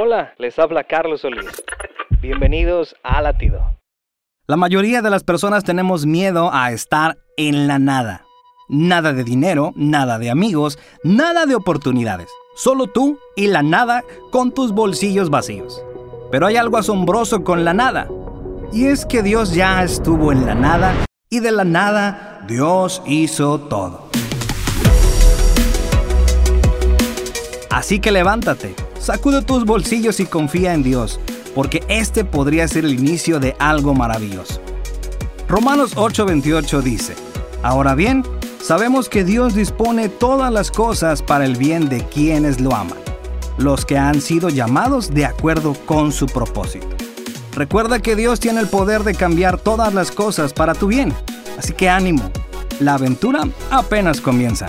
Hola, les habla Carlos Solís. Bienvenidos a Latido. La mayoría de las personas tenemos miedo a estar en la nada. Nada de dinero, nada de amigos, nada de oportunidades. Solo tú y la nada con tus bolsillos vacíos. Pero hay algo asombroso con la nada. Y es que Dios ya estuvo en la nada y de la nada Dios hizo todo. Así que levántate, sacude tus bolsillos y confía en Dios, porque este podría ser el inicio de algo maravilloso. Romanos 8:28 dice, Ahora bien, sabemos que Dios dispone todas las cosas para el bien de quienes lo aman, los que han sido llamados de acuerdo con su propósito. Recuerda que Dios tiene el poder de cambiar todas las cosas para tu bien, así que ánimo, la aventura apenas comienza.